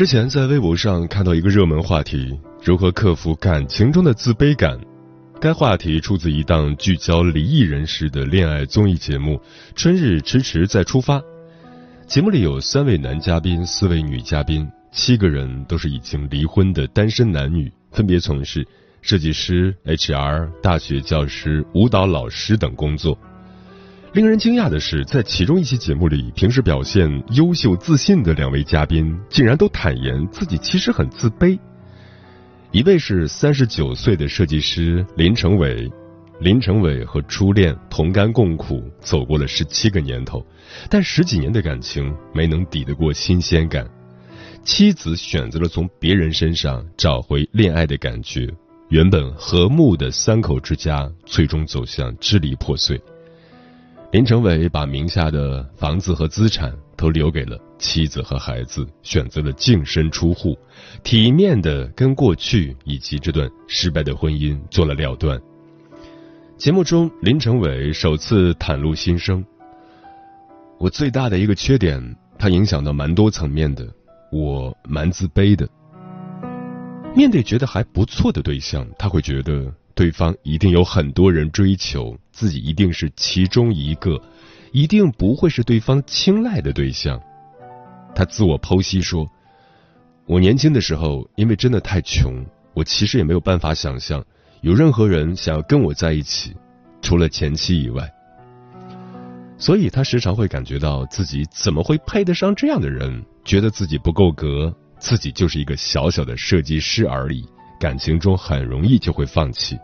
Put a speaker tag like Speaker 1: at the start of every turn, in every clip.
Speaker 1: 之前在微博上看到一个热门话题：如何克服感情中的自卑感。该话题出自一档聚焦离异人士的恋爱综艺节目《春日迟迟再出发》。节目里有三位男嘉宾，四位女嘉宾，七个人都是已经离婚的单身男女，分别从事设计师、HR、大学教师、舞蹈老师等工作。令人惊讶的是，在其中一期节目里，平时表现优秀自信的两位嘉宾，竟然都坦言自己其实很自卑。一位是三十九岁的设计师林成伟，林成伟和初恋同甘共苦，走过了十七个年头，但十几年的感情没能抵得过新鲜感。妻子选择了从别人身上找回恋爱的感觉，原本和睦的三口之家最终走向支离破碎。林成伟把名下的房子和资产都留给了。妻子和孩子选择了净身出户，体面的跟过去以及这段失败的婚姻做了了断。节目中，林成伟首次袒露心声：“我最大的一个缺点，它影响到蛮多层面的，我蛮自卑的。面对觉得还不错的对象，他会觉得对方一定有很多人追求，自己一定是其中一个，一定不会是对方青睐的对象。”他自我剖析说：“我年轻的时候，因为真的太穷，我其实也没有办法想象有任何人想要跟我在一起，除了前妻以外。所以他时常会感觉到自己怎么会配得上这样的人，觉得自己不够格，自己就是一个小小的设计师而已，感情中很容易就会放弃。”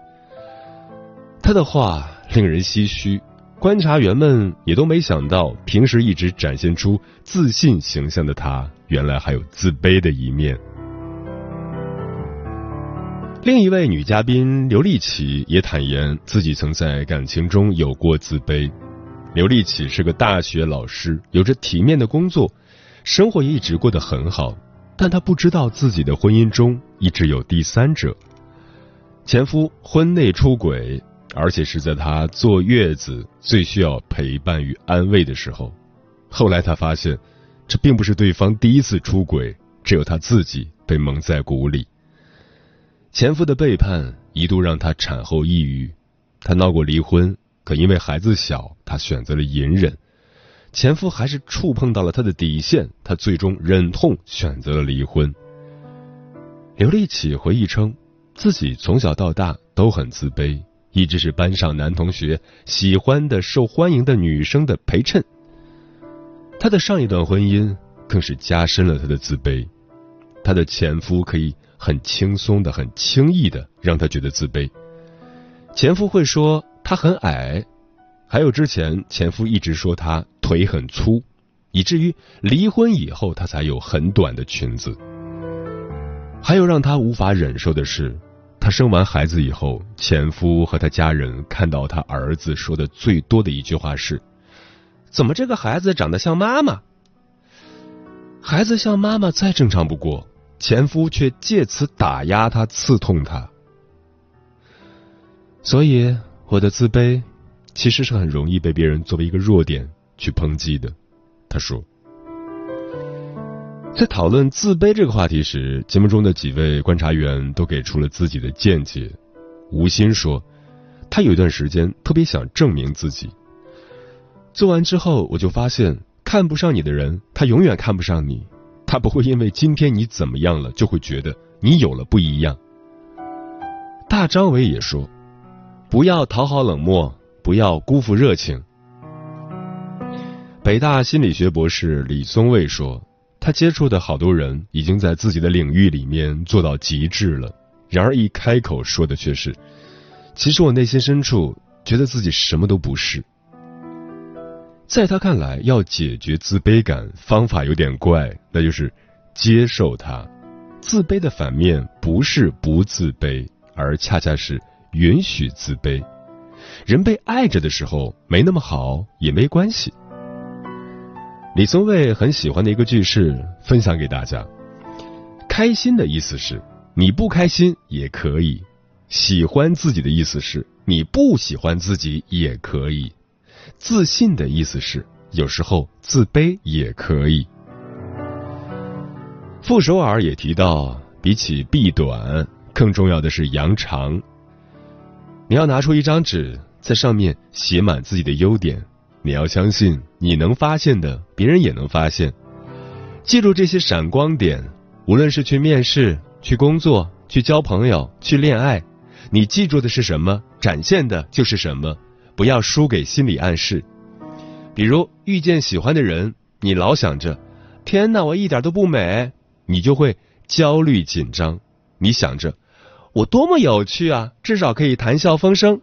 Speaker 1: 他的话令人唏嘘。观察员们也都没想到，平时一直展现出自信形象的他，原来还有自卑的一面。另一位女嘉宾刘丽琪也坦言自己曾在感情中有过自卑。刘丽琪是个大学老师，有着体面的工作，生活也一直过得很好，但她不知道自己的婚姻中一直有第三者，前夫婚内出轨。而且是在她坐月子最需要陪伴与安慰的时候，后来她发现，这并不是对方第一次出轨，只有她自己被蒙在鼓里。前夫的背叛一度让她产后抑郁，她闹过离婚，可因为孩子小，她选择了隐忍。前夫还是触碰到了她的底线，她最终忍痛选择了离婚。刘丽启回忆称，自己从小到大都很自卑。一直是班上男同学喜欢的、受欢迎的女生的陪衬。她的上一段婚姻更是加深了她的自卑。她的前夫可以很轻松的、很轻易的让她觉得自卑。前夫会说她很矮，还有之前前夫一直说她腿很粗，以至于离婚以后她才有很短的裙子。还有让她无法忍受的是。她生完孩子以后，前夫和她家人看到她儿子说的最多的一句话是：“怎么这个孩子长得像妈妈？”孩子像妈妈再正常不过，前夫却借此打压她、刺痛她。所以，我的自卑其实是很容易被别人作为一个弱点去抨击的。他说。在讨论自卑这个话题时，节目中的几位观察员都给出了自己的见解。吴昕说，他有一段时间特别想证明自己。做完之后，我就发现，看不上你的人，他永远看不上你。他不会因为今天你怎么样了，就会觉得你有了不一样。大张伟也说：“不要讨好冷漠，不要辜负热情。”北大心理学博士李松蔚说：“他接触的好多人已经在自己的领域里面做到极致了，然而一开口说的却是，其实我内心深处觉得自己什么都不是。”在他看来，要解决自卑感方法有点怪，那就是接受它。自卑的反面不是不自卑，而恰恰是允许自卑。人被爱着的时候没那么好也没关系。李松蔚很喜欢的一个句式，分享给大家：开心的意思是你不开心也可以；喜欢自己的意思是你不喜欢自己也可以；自信的意思是有时候自卑也可以。傅首尔也提到，比起避短，更重要的是扬长。你要拿出一张纸，在上面写满自己的优点。你要相信，你能发现的，别人也能发现。记住这些闪光点，无论是去面试、去工作、去交朋友、去恋爱，你记住的是什么，展现的就是什么。不要输给心理暗示。比如遇见喜欢的人，你老想着“天哪，我一点都不美”，你就会焦虑紧张。你想着“我多么有趣啊，至少可以谈笑风生”。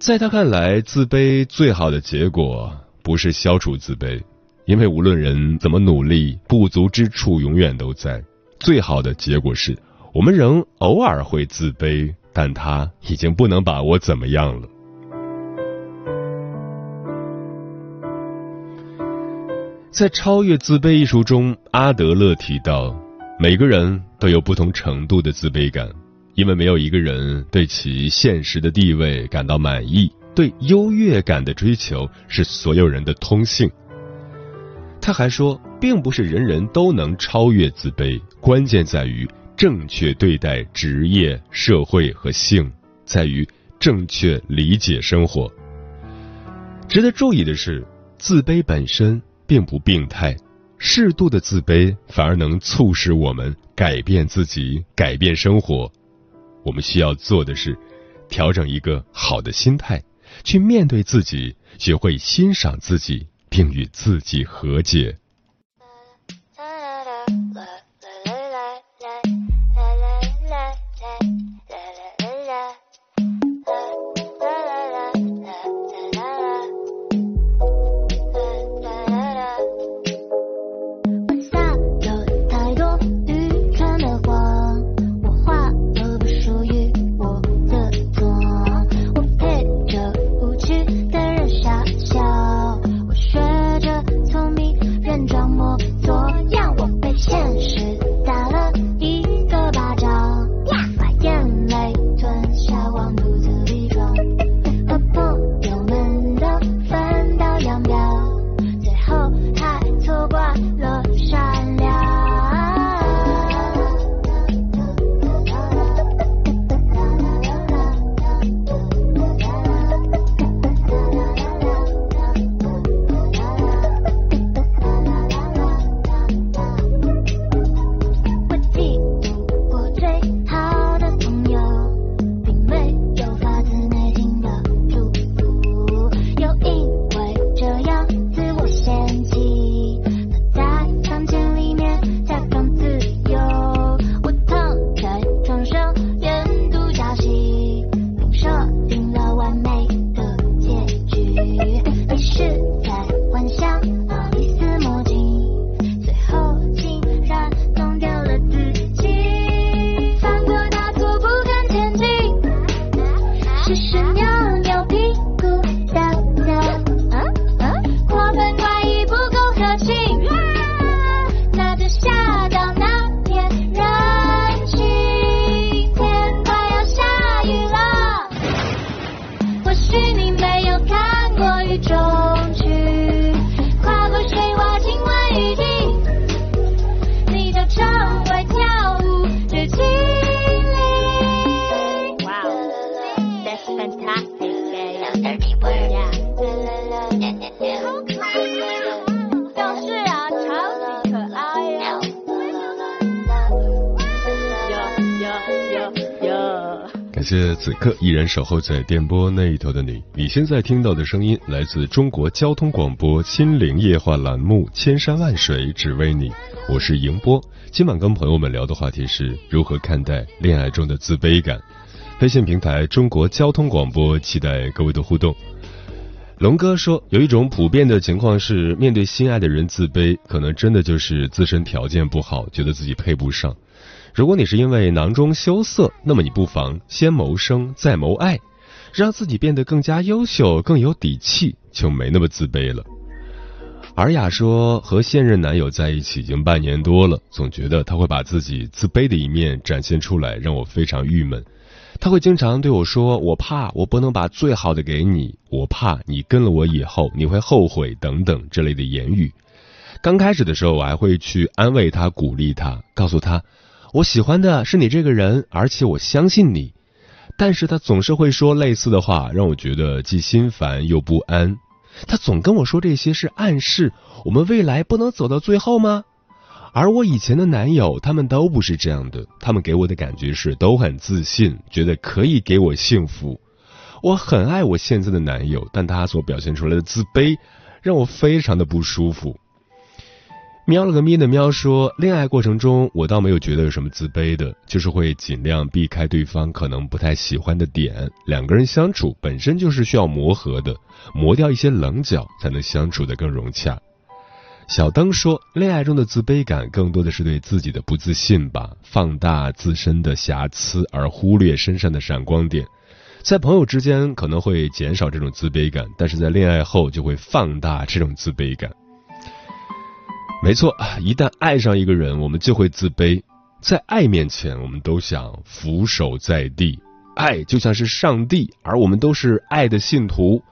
Speaker 1: 在他看来，自卑最好的结果不是消除自卑，因为无论人怎么努力，不足之处永远都在。最好的结果是我们仍偶尔会自卑，但他已经不能把我怎么样了。在《超越自卑》一书中，阿德勒提到，每个人都有不同程度的自卑感。因为没有一个人对其现实的地位感到满意，对优越感的追求是所有人的通性。他还说，并不是人人都能超越自卑，关键在于正确对待职业、社会和性，在于正确理解生活。值得注意的是，自卑本身并不病态，适度的自卑反而能促使我们改变自己，改变生活。我们需要做的是，调整一个好的心态，去面对自己，学会欣赏自己，并与自己和解。此刻依然守候在电波那一头的你。你现在听到的声音来自中国交通广播心灵夜话栏目《千山万水只为你》，我是迎波。今晚跟朋友们聊的话题是如何看待恋爱中的自卑感。微信平台中国交通广播，期待各位的互动。龙哥说，有一种普遍的情况是，面对心爱的人自卑，可能真的就是自身条件不好，觉得自己配不上。如果你是因为囊中羞涩，那么你不妨先谋生，再谋爱，让自己变得更加优秀，更有底气，就没那么自卑了。尔雅说，和现任男友在一起已经半年多了，总觉得他会把自己自卑的一面展现出来，让我非常郁闷。他会经常对我说：“我怕我不能把最好的给你，我怕你跟了我以后你会后悔等等这类的言语。”刚开始的时候，我还会去安慰他、鼓励他，告诉他。我喜欢的是你这个人，而且我相信你。但是他总是会说类似的话，让我觉得既心烦又不安。他总跟我说这些是暗示我们未来不能走到最后吗？而我以前的男友他们都不是这样的，他们给我的感觉是都很自信，觉得可以给我幸福。我很爱我现在的男友，但他所表现出来的自卑让我非常的不舒服。喵了个咪的喵说，恋爱过程中我倒没有觉得有什么自卑的，就是会尽量避开对方可能不太喜欢的点。两个人相处本身就是需要磨合的，磨掉一些棱角，才能相处的更融洽。小灯说，恋爱中的自卑感更多的是对自己的不自信吧，放大自身的瑕疵而忽略身上的闪光点。在朋友之间可能会减少这种自卑感，但是在恋爱后就会放大这种自卑感。没错，一旦爱上一个人，我们就会自卑。在爱面前，我们都想俯首在地，爱就像是上帝，而我们都是爱的信徒。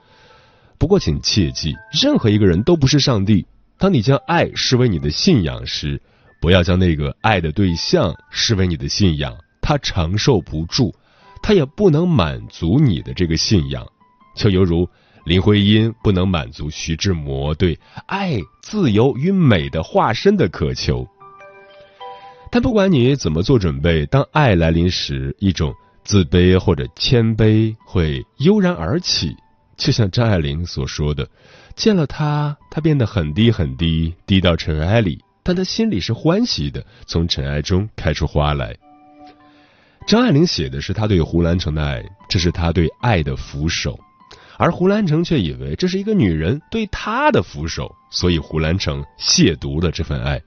Speaker 1: 不过，请切记，任何一个人都不是上帝。当你将爱视为你的信仰时，不要将那个爱的对象视为你的信仰，他承受不住，他也不能满足你的这个信仰，就犹如。林徽因不能满足徐志摩对爱、自由与美的化身的渴求，但不管你怎么做准备，当爱来临时，一种自卑或者谦卑会悠然而起。就像张爱玲所说的：“见了他，他变得很低很低，低到尘埃里，但他心里是欢喜的，从尘埃中开出花来。”张爱玲写的是他对胡兰成的爱，这是他对爱的俯首。而胡兰成却以为这是一个女人对他的俯首，所以胡兰成亵渎了这份爱。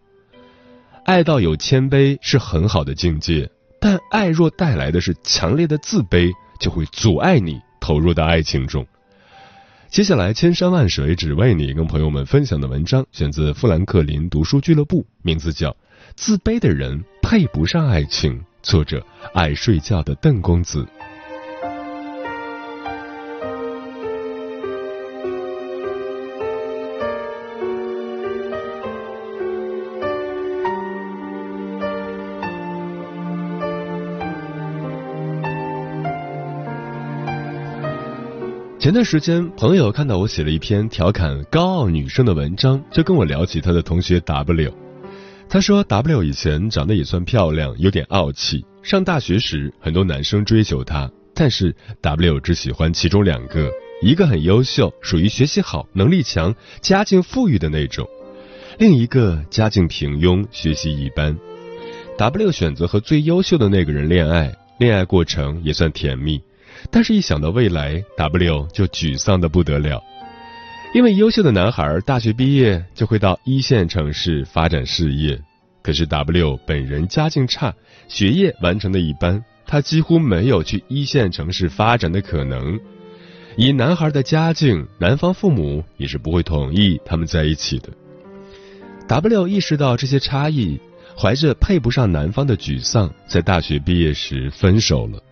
Speaker 1: 爱到有谦卑是很好的境界，但爱若带来的是强烈的自卑，就会阻碍你投入到爱情中。接下来，千山万水只为你，跟朋友们分享的文章选自富兰克林读书俱乐部，名字叫《自卑的人配不上爱情》，作者爱睡觉的邓公子。前段时间，朋友看到我写了一篇调侃高傲女生的文章，就跟我聊起他的同学 W。他说 W 以前长得也算漂亮，有点傲气。上大学时，很多男生追求她，但是 W 只喜欢其中两个，一个很优秀，属于学习好、能力强、家境富裕的那种；另一个家境平庸、学习一般。W 选择和最优秀的那个人恋爱，恋爱过程也算甜蜜。但是，一想到未来，W 就沮丧的不得了，因为优秀的男孩大学毕业就会到一线城市发展事业，可是 W 本人家境差，学业完成的一般，他几乎没有去一线城市发展的可能。以男孩的家境，男方父母也是不会同意他们在一起的。W 意识到这些差异，怀着配不上男方的沮丧，在大学毕业时分手了。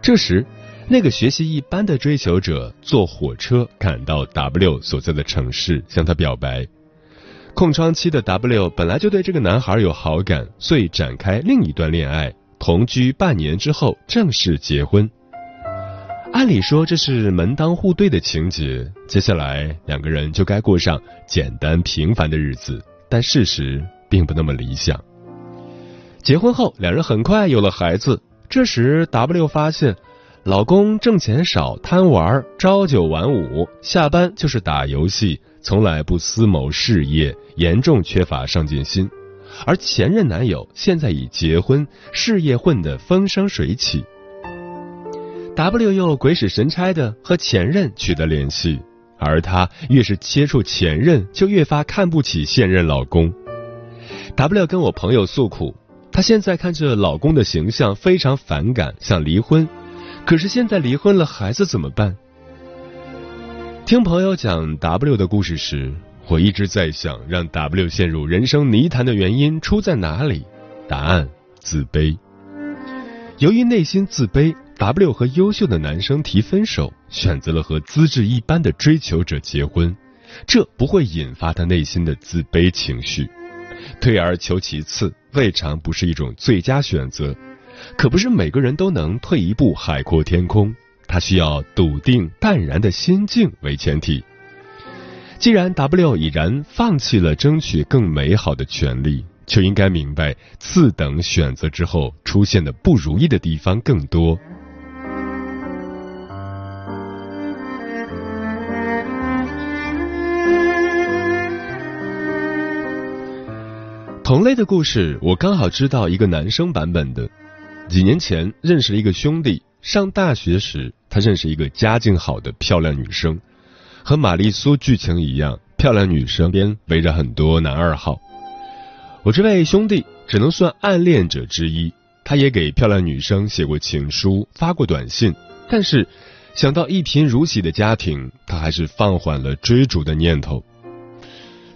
Speaker 1: 这时。那个学习一般的追求者坐火车赶到 W 所在的城市，向他表白。空窗期的 W 本来就对这个男孩有好感，所以展开另一段恋爱。同居半年之后，正式结婚。按理说这是门当户对的情节，接下来两个人就该过上简单平凡的日子。但事实并不那么理想。结婚后，两人很快有了孩子。这时，W 发现。老公挣钱少，贪玩，朝九晚五，下班就是打游戏，从来不思谋事业，严重缺乏上进心。而前任男友现在已结婚，事业混得风生水起。W 又鬼使神差的和前任取得联系，而她越是接触前任，就越发看不起现任老公。W 跟我朋友诉苦，她现在看着老公的形象非常反感，想离婚。可是现在离婚了，孩子怎么办？听朋友讲 W 的故事时，我一直在想，让 W 陷入人生泥潭的原因出在哪里？答案：自卑。由于内心自卑，W 和优秀的男生提分手，选择了和资质一般的追求者结婚。这不会引发他内心的自卑情绪。退而求其次，未尝不是一种最佳选择。可不是每个人都能退一步海阔天空，他需要笃定淡然的心境为前提。既然 W 已然放弃了争取更美好的权利，就应该明白次等选择之后出现的不如意的地方更多。同类的故事，我刚好知道一个男生版本的。几年前认识了一个兄弟，上大学时他认识一个家境好的漂亮女生，和玛丽苏剧情一样，漂亮女生边围着很多男二号。我这位兄弟只能算暗恋者之一，他也给漂亮女生写过情书，发过短信，但是想到一贫如洗的家庭，他还是放缓了追逐的念头。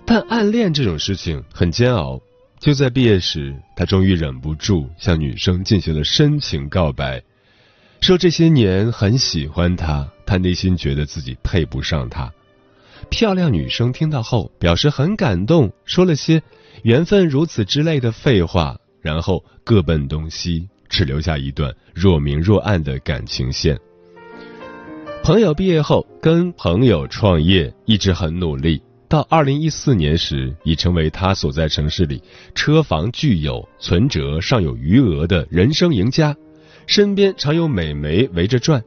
Speaker 1: 但暗恋这种事情很煎熬。就在毕业时，他终于忍不住向女生进行了深情告白，说这些年很喜欢她，他内心觉得自己配不上她。漂亮女生听到后表示很感动，说了些“缘分如此”之类的废话，然后各奔东西，只留下一段若明若暗的感情线。朋友毕业后跟朋友创业，一直很努力。到二零一四年时，已成为他所在城市里车房具有、存折尚有余额的人生赢家，身边常有美眉围着转。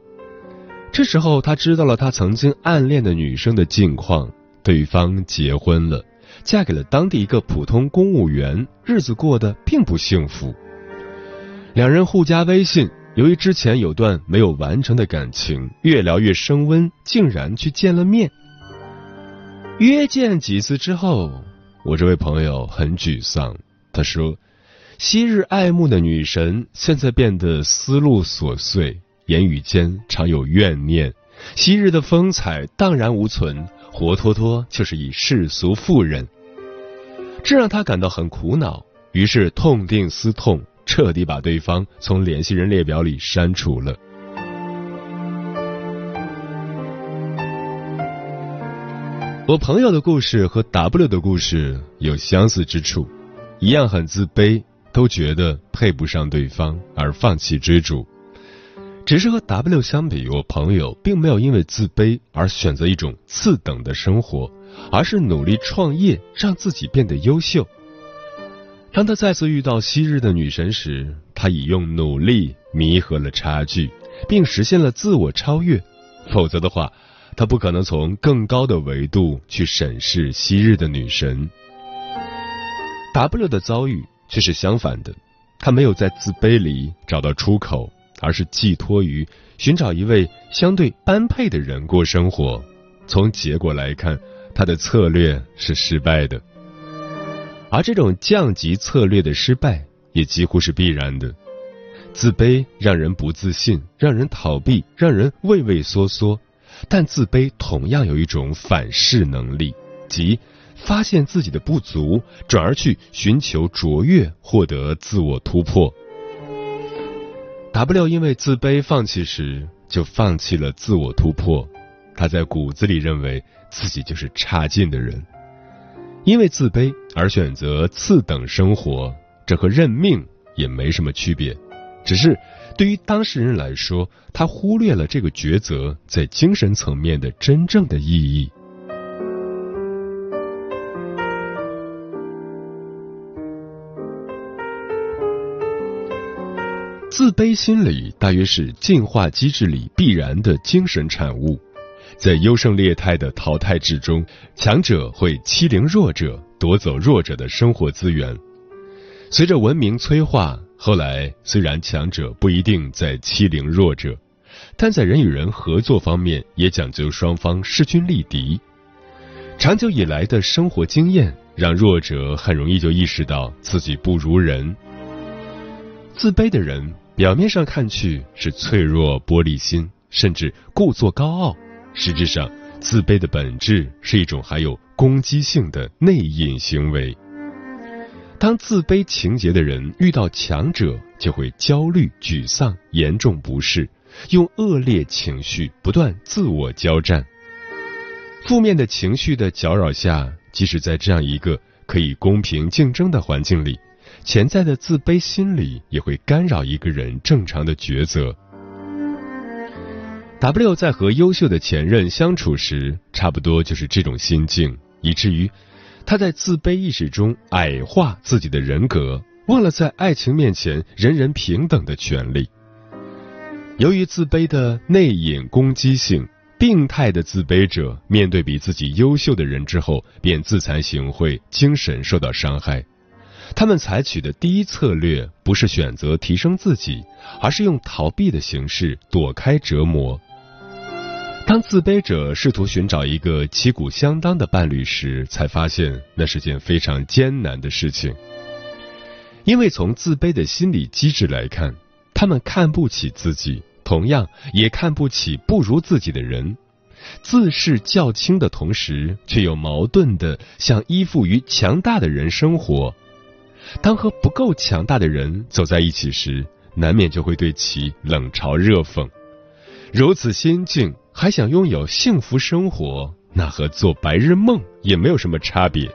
Speaker 1: 这时候，他知道了他曾经暗恋的女生的近况，对方结婚了，嫁给了当地一个普通公务员，日子过得并不幸福。两人互加微信，由于之前有段没有完成的感情，越聊越升温，竟然去见了面。约见几次之后，我这位朋友很沮丧。他说：“昔日爱慕的女神，现在变得思路琐碎，言语间常有怨念。昔日的风采荡然无存，活脱脱就是一世俗妇人。”这让他感到很苦恼，于是痛定思痛，彻底把对方从联系人列表里删除了。我朋友的故事和 W 的故事有相似之处，一样很自卑，都觉得配不上对方而放弃追逐。只是和 W 相比，我朋友并没有因为自卑而选择一种次等的生活，而是努力创业，让自己变得优秀。当他再次遇到昔日的女神时，他已用努力弥合了差距，并实现了自我超越。否则的话，他不可能从更高的维度去审视昔日的女神。W 的遭遇却是相反的，他没有在自卑里找到出口，而是寄托于寻找一位相对般配的人过生活。从结果来看，他的策略是失败的，而这种降级策略的失败也几乎是必然的。自卑让人不自信，让人逃避，让人畏畏缩缩。但自卑同样有一种反噬能力，即发现自己的不足，转而去寻求卓越，获得自我突破。W 因为自卑放弃时，就放弃了自我突破。他在骨子里认为自己就是差劲的人，因为自卑而选择次等生活，这和认命也没什么区别，只是。对于当事人来说，他忽略了这个抉择在精神层面的真正的意义。自卑心理大约是进化机制里必然的精神产物。在优胜劣汰的淘汰制中，强者会欺凌弱者，夺走弱者的生活资源。随着文明催化，后来虽然强者不一定在欺凌弱者，但在人与人合作方面也讲究双方势均力敌。长久以来的生活经验让弱者很容易就意识到自己不如人。自卑的人表面上看去是脆弱、玻璃心，甚至故作高傲。实质上，自卑的本质是一种含有攻击性的内隐行为。当自卑情节的人遇到强者，就会焦虑、沮丧、严重不适，用恶劣情绪不断自我交战。负面的情绪的搅扰下，即使在这样一个可以公平竞争的环境里，潜在的自卑心理也会干扰一个人正常的抉择。W 在和优秀的前任相处时，差不多就是这种心境，以至于他在自卑意识中矮化自己的人格，忘了在爱情面前人人平等的权利。由于自卑的内隐攻击性，病态的自卑者面对比自己优秀的人之后，便自惭形秽，精神受到伤害。他们采取的第一策略不是选择提升自己，而是用逃避的形式躲开折磨。当自卑者试图寻找一个旗鼓相当的伴侣时，才发现那是件非常艰难的事情。因为从自卑的心理机制来看，他们看不起自己，同样也看不起不如自己的人。自视较轻的同时，却又矛盾的想依附于强大的人生活。当和不够强大的人走在一起时，难免就会对其冷嘲热讽。如此心境。还想拥有幸福生活，那和做白日梦也没有什么差别。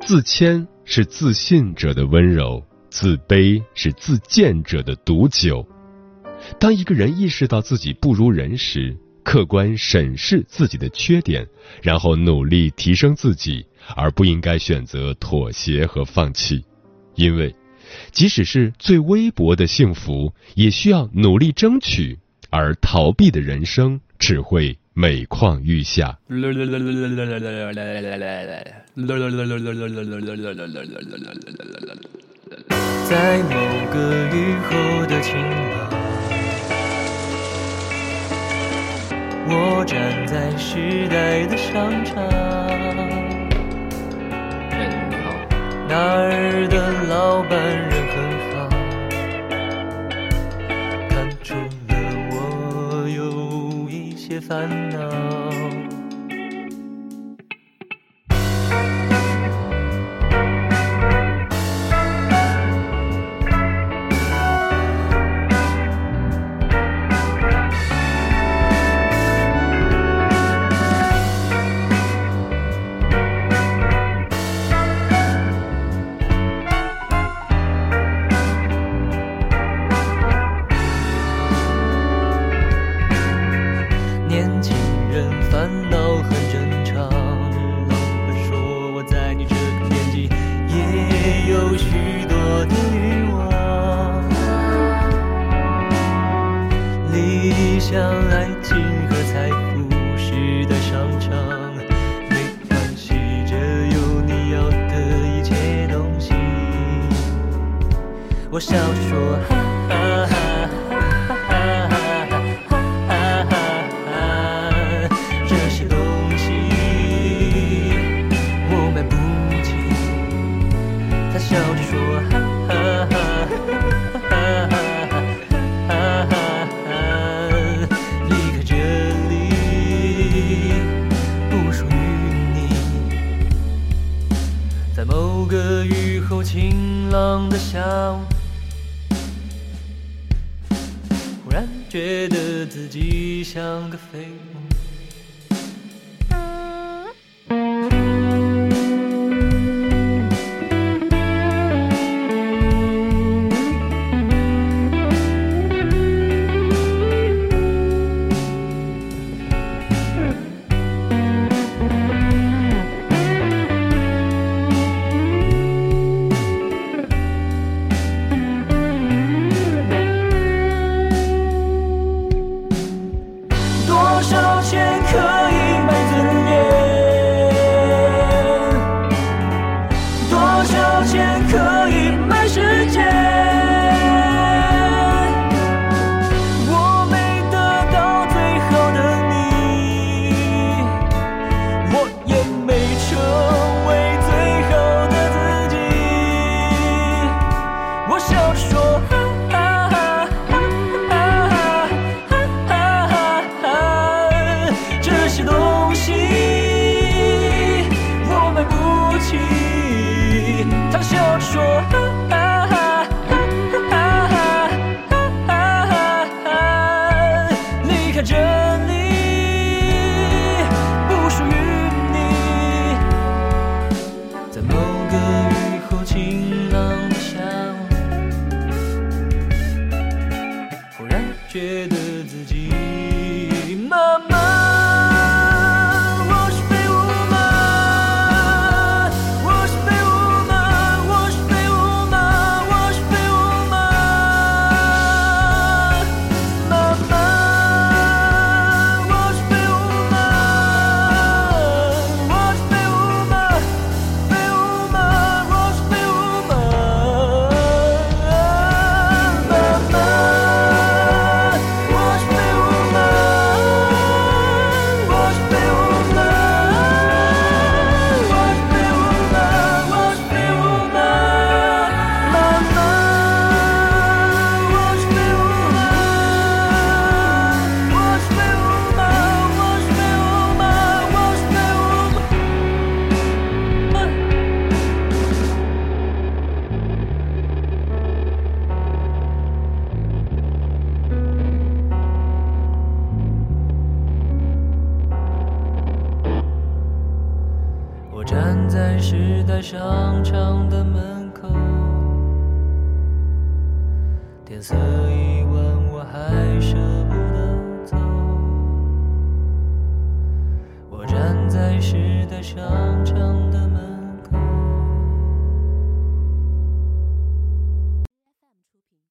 Speaker 1: 自谦是自信者的温柔，自卑是自贱者的毒酒。当一个人意识到自己不如人时，客观审视自己的缺点，然后努力提升自己，而不应该选择妥协和放弃，因为即使是最微薄的幸福，也需要努力争取。而逃避的人生只会每况愈下。
Speaker 2: 在某个雨后的晴朗，我站在时代的商场，那儿的老板人很好，看出了我有一些烦恼。商